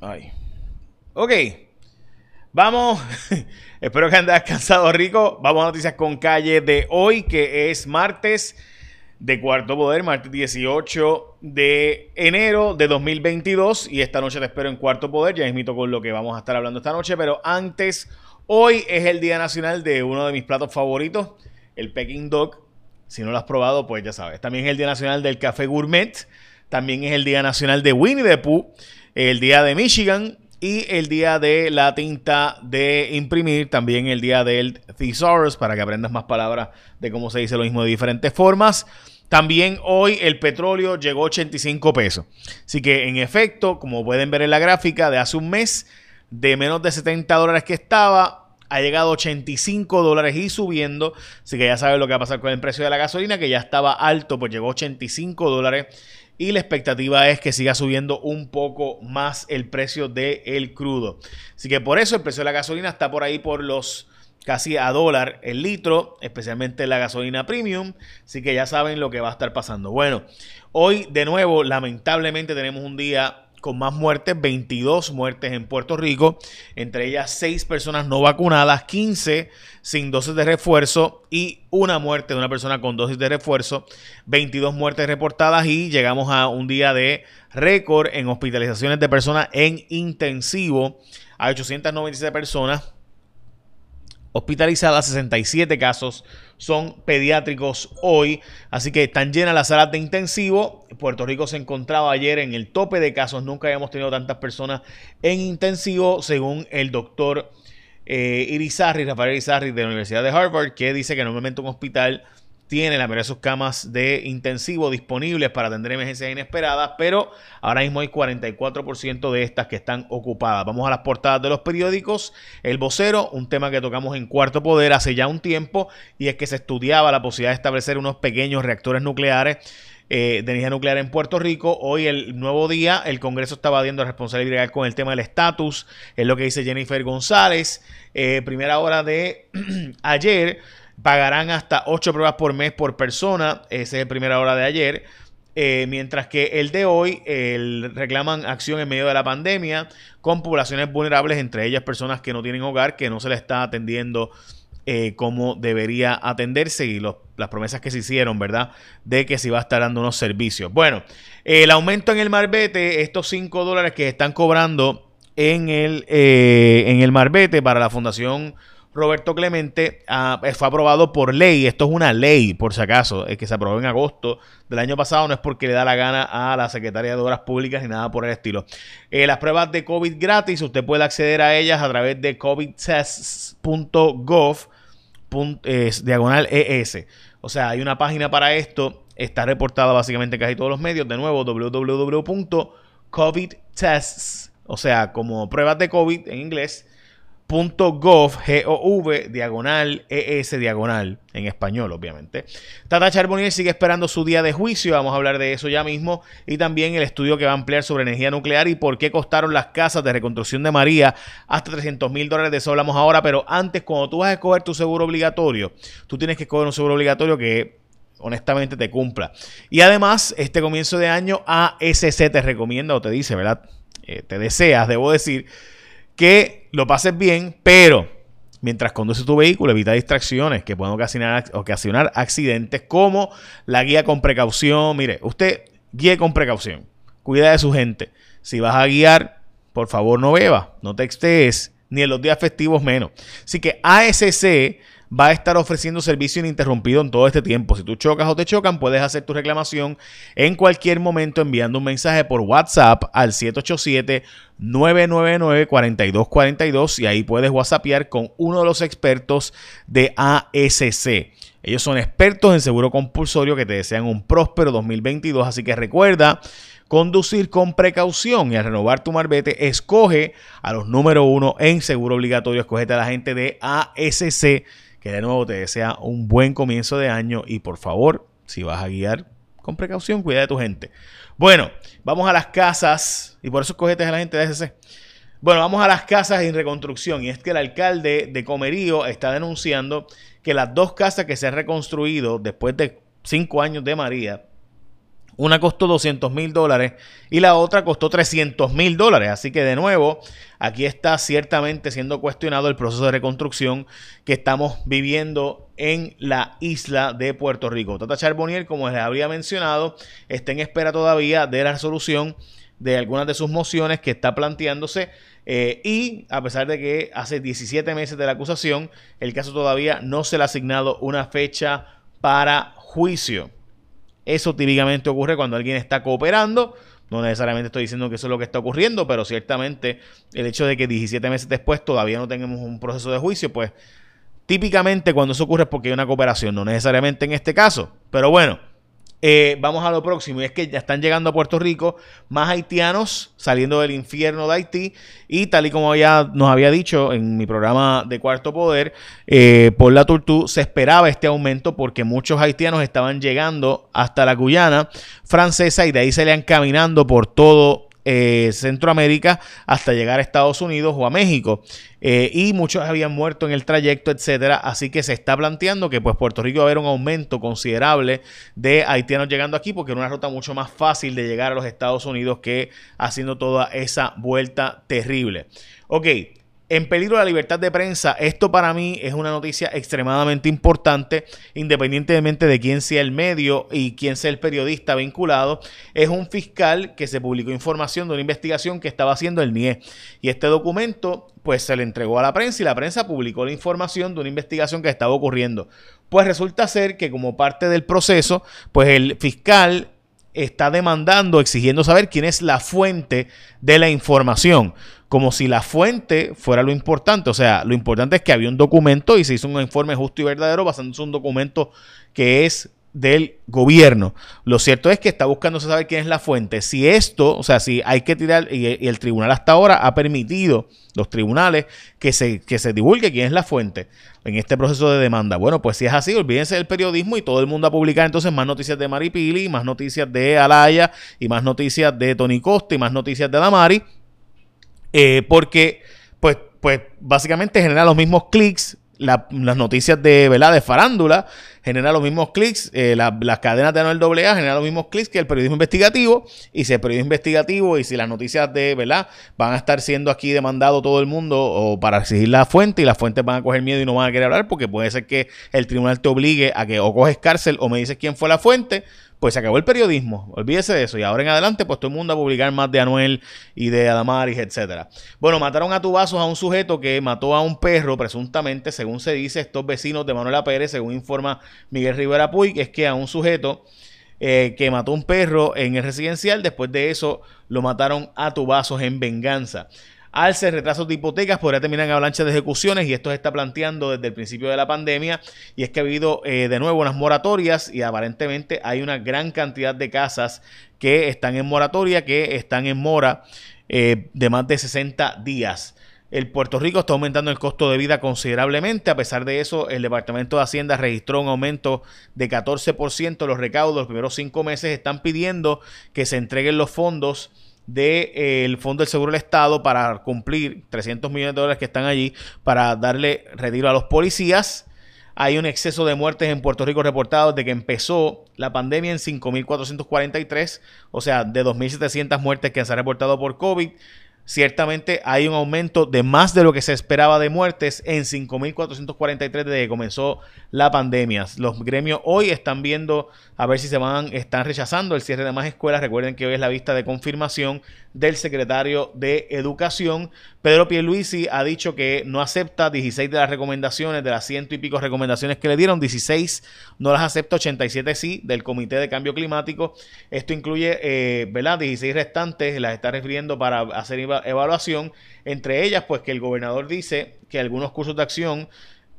Ay. Ok. Vamos. Espero que andes descansado rico. Vamos a noticias con calle de hoy, que es martes de Cuarto Poder, martes 18 de enero de 2022. Y esta noche te espero en Cuarto Poder. Ya invito con lo que vamos a estar hablando esta noche. Pero antes, hoy es el Día Nacional de uno de mis platos favoritos, el Peking Dog. Si no lo has probado, pues ya sabes. También es el Día Nacional del Café Gourmet. También es el Día Nacional de Winnie the Pooh. El Día de Michigan y el día de la tinta de imprimir, también el día del thesaurus, para que aprendas más palabras de cómo se dice lo mismo de diferentes formas. También hoy el petróleo llegó a 85 pesos. Así que en efecto, como pueden ver en la gráfica de hace un mes, de menos de 70 dólares que estaba, ha llegado a 85 dólares y subiendo. Así que ya saben lo que va a pasar con el precio de la gasolina, que ya estaba alto, pues llegó a 85 dólares y la expectativa es que siga subiendo un poco más el precio del crudo. Así que por eso el precio de la gasolina está por ahí por los casi a dólar el litro, especialmente la gasolina premium. Así que ya saben lo que va a estar pasando. Bueno, hoy de nuevo, lamentablemente tenemos un día con más muertes, 22 muertes en Puerto Rico, entre ellas 6 personas no vacunadas, 15 sin dosis de refuerzo y una muerte de una persona con dosis de refuerzo, 22 muertes reportadas y llegamos a un día de récord en hospitalizaciones de personas en intensivo. A 896 personas hospitalizadas, 67 casos son pediátricos hoy, así que están llenas las salas de intensivo. Puerto Rico se encontraba ayer en el tope de casos, nunca habíamos tenido tantas personas en intensivo, según el doctor eh, Rafael Irizarry de la Universidad de Harvard, que dice que normalmente un hospital tiene la mayoría de sus camas de intensivo disponibles para atender emergencias inesperadas, pero ahora mismo hay 44% de estas que están ocupadas. Vamos a las portadas de los periódicos. El vocero, un tema que tocamos en Cuarto Poder hace ya un tiempo, y es que se estudiaba la posibilidad de establecer unos pequeños reactores nucleares eh, de energía nuclear en Puerto Rico. Hoy, el nuevo día, el Congreso está evadiendo responsabilidad con el tema del estatus. Es lo que dice Jennifer González. Eh, primera hora de ayer pagarán hasta 8 pruebas por mes por persona. Esa es la primera hora de ayer. Eh, mientras que el de hoy el, reclaman acción en medio de la pandemia con poblaciones vulnerables, entre ellas personas que no tienen hogar, que no se les está atendiendo eh, como debería atenderse y las promesas que se hicieron, ¿verdad? De que se iba a estar dando unos servicios. Bueno, el aumento en el marbete, estos 5 dólares que están cobrando en el, eh, en el marbete para la Fundación Roberto Clemente ah, eh, fue aprobado por ley. Esto es una ley, por si acaso, es que se aprobó en agosto del año pasado. No es porque le da la gana a la Secretaría de Obras Públicas ni nada por el estilo. Eh, las pruebas de COVID gratis, usted puede acceder a ellas a través de covidtests.gov diagonal ES. O sea, hay una página para esto. Está reportada básicamente en casi todos los medios. De nuevo, www.covidtests, o sea, como pruebas de COVID en inglés .gov, G-O-V, diagonal, ES, diagonal, en español, obviamente. Tata Charbonnier sigue esperando su día de juicio, vamos a hablar de eso ya mismo, y también el estudio que va a ampliar sobre energía nuclear y por qué costaron las casas de reconstrucción de María hasta 300 mil dólares, de eso hablamos ahora, pero antes, cuando tú vas a escoger tu seguro obligatorio, tú tienes que escoger un seguro obligatorio que honestamente te cumpla. Y además, este comienzo de año, ASC te recomienda o te dice, ¿verdad? Eh, te deseas, debo decir, que lo pases bien, pero mientras conduces tu vehículo, evita distracciones que pueden ocasionar, ocasionar accidentes, como la guía con precaución. Mire, usted guíe con precaución, cuida de su gente. Si vas a guiar, por favor no beba, no textees, ni en los días festivos menos. Así que ASC va a estar ofreciendo servicio ininterrumpido en todo este tiempo. Si tú chocas o te chocan, puedes hacer tu reclamación en cualquier momento enviando un mensaje por WhatsApp al 787-999-4242 y ahí puedes WhatsAppear con uno de los expertos de ASC. Ellos son expertos en seguro compulsorio que te desean un próspero 2022, así que recuerda conducir con precaución y al renovar tu marbete, escoge a los número uno en seguro obligatorio, escogete a la gente de ASC que de nuevo te desea un buen comienzo de año y por favor, si vas a guiar con precaución, cuida de tu gente. Bueno, vamos a las casas y por eso escogete a la gente de SC. Bueno, vamos a las casas en reconstrucción y es que el alcalde de Comerío está denunciando que las dos casas que se han reconstruido después de cinco años de María, Una costó 200 mil dólares y la otra costó 300 mil dólares. Así que de nuevo, aquí está ciertamente siendo cuestionado el proceso de reconstrucción que estamos viviendo en la isla de Puerto Rico. Tata Charbonnier, como les habría mencionado, está en espera todavía de la resolución de algunas de sus mociones que está planteándose eh, y a pesar de que hace 17 meses de la acusación, el caso todavía no se le ha asignado una fecha para juicio. Eso típicamente ocurre cuando alguien está cooperando. No necesariamente estoy diciendo que eso es lo que está ocurriendo, pero ciertamente el hecho de que 17 meses después todavía no tengamos un proceso de juicio, pues típicamente cuando eso ocurre es porque hay una cooperación, no necesariamente en este caso. Pero bueno, eh, vamos a lo próximo, y es que ya están llegando a Puerto Rico más haitianos saliendo del infierno de Haití, y tal y como ya nos había dicho en mi programa de Cuarto Poder, eh, por la Tortú, se esperaba este aumento porque muchos haitianos estaban llegando hasta la Guyana francesa y de ahí se le han caminando por todo eh, Centroamérica hasta llegar a Estados Unidos o a México. Eh, y muchos habían muerto en el trayecto, etcétera. Así que se está planteando que pues Puerto Rico va a haber un aumento considerable de haitianos llegando aquí porque era una ruta mucho más fácil de llegar a los Estados Unidos que haciendo toda esa vuelta terrible. Ok, en peligro la libertad de prensa. Esto para mí es una noticia extremadamente importante, independientemente de quién sea el medio y quién sea el periodista vinculado. Es un fiscal que se publicó información de una investigación que estaba haciendo el NIE. Y este documento, pues se le entregó a la prensa y la prensa publicó la información de una investigación que estaba ocurriendo. Pues resulta ser que como parte del proceso, pues el fiscal está demandando, exigiendo saber quién es la fuente de la información como si la fuente fuera lo importante. O sea, lo importante es que había un documento y se hizo un informe justo y verdadero basándose en un documento que es del gobierno. Lo cierto es que está buscando saber quién es la fuente. Si esto, o sea, si hay que tirar, y, el tribunal hasta ahora ha permitido, los tribunales, que se, que se divulgue quién es la fuente en este proceso de demanda. Bueno, pues si es así, olvídense del periodismo y todo el mundo a publicar entonces más noticias de Maripili, más noticias de Alaya, y más noticias de Tony Costa, y más noticias de Damari eh, porque, pues, pues, básicamente genera los mismos clics. las noticias de, ¿verdad? de farándula genera los mismos clics, eh, las cadenas de Anuel AA generan los mismos clics que el periodismo investigativo, y si el periodismo investigativo y si las noticias de, ¿verdad? Van a estar siendo aquí demandado todo el mundo o para exigir la fuente y las fuentes van a coger miedo y no van a querer hablar porque puede ser que el tribunal te obligue a que o coges cárcel o me dices quién fue la fuente, pues se acabó el periodismo. Olvídese de eso. Y ahora en adelante, pues todo el mundo a publicar más de Anuel y de Adamaris, etcétera. Bueno, mataron a tubazos a un sujeto que mató a un perro, presuntamente, según se dice, estos vecinos de Manuela Pérez, según informa Miguel Rivera Puig, es que a un sujeto eh, que mató un perro en el residencial, después de eso lo mataron a tubazos en venganza. Alce, retrasos de hipotecas, podría terminar en avalancha de ejecuciones y esto se está planteando desde el principio de la pandemia y es que ha habido eh, de nuevo unas moratorias y aparentemente hay una gran cantidad de casas que están en moratoria, que están en mora eh, de más de 60 días. El Puerto Rico está aumentando el costo de vida considerablemente. A pesar de eso, el Departamento de Hacienda registró un aumento de 14%. Los recaudos los primeros cinco meses están pidiendo que se entreguen los fondos del Fondo del Seguro del Estado para cumplir 300 millones de dólares que están allí para darle retiro a los policías. Hay un exceso de muertes en Puerto Rico reportados desde que empezó la pandemia en 5.443, o sea, de 2.700 muertes que se han reportado por COVID ciertamente hay un aumento de más de lo que se esperaba de muertes en 5.443 desde que comenzó la pandemia. Los gremios hoy están viendo a ver si se van, están rechazando el cierre de más escuelas. Recuerden que hoy es la vista de confirmación del secretario de Educación. Pedro Pierluisi ha dicho que no acepta 16 de las recomendaciones, de las ciento y pico recomendaciones que le dieron, 16 no las acepta, 87 sí, del Comité de Cambio Climático. Esto incluye, eh, ¿verdad? 16 restantes, las está refiriendo para hacer evaluación. Entre ellas, pues que el gobernador dice que algunos cursos de acción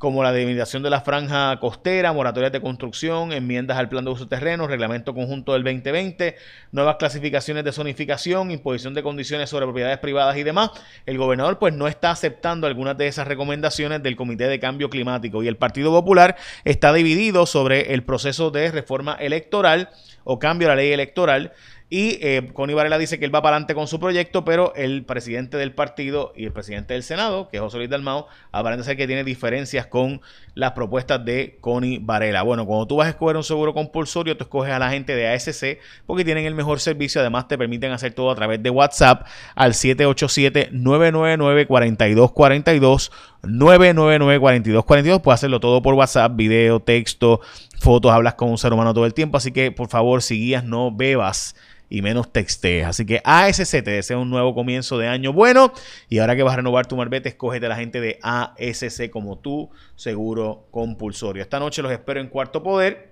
como la delimitación de la franja costera, moratorias de construcción, enmiendas al plan de uso de terreno, reglamento conjunto del 2020, nuevas clasificaciones de zonificación, imposición de condiciones sobre propiedades privadas y demás. El gobernador pues no está aceptando algunas de esas recomendaciones del Comité de Cambio Climático y el Partido Popular está dividido sobre el proceso de reforma electoral o cambio a la ley electoral Y eh, Connie Varela dice que él va para adelante con su proyecto, pero el presidente del partido y el presidente del Senado, que es José Luis Dalmao, aparenta ser que tiene diferencias con las propuestas de Connie Varela. Bueno, cuando tú vas a escoger un seguro compulsorio, tú escoges a la gente de ASC porque tienen el mejor servicio. Además, te permiten hacer todo a través de WhatsApp al 787-999-4242. 999-4242. Puedes hacerlo todo por WhatsApp, video, texto, fotos. Hablas con un ser humano todo el tiempo. Así que, por favor, si guías, no bebas y menos textees. Así que ASC te desea un nuevo comienzo de año bueno. Y ahora que vas a renovar tu marbete, escógete a la gente de ASC como tu seguro compulsorio. Esta noche los espero en Cuarto Poder.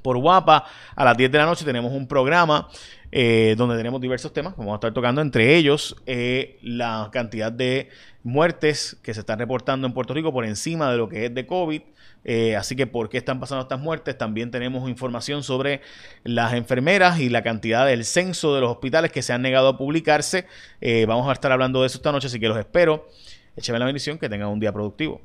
Por Guapa, a las 10 de la noche tenemos un programa eh, donde tenemos diversos temas. Vamos a estar tocando entre ellos eh, la cantidad de muertes que se están reportando en Puerto Rico por encima de lo que es de COVID. Eh, así que, ¿por qué están pasando estas muertes? También tenemos información sobre las enfermeras y la cantidad del censo de los hospitales que se han negado a publicarse. vamos a estar hablando de eso esta noche, así que los espero. Écheme la bendición, que tengan un día productivo.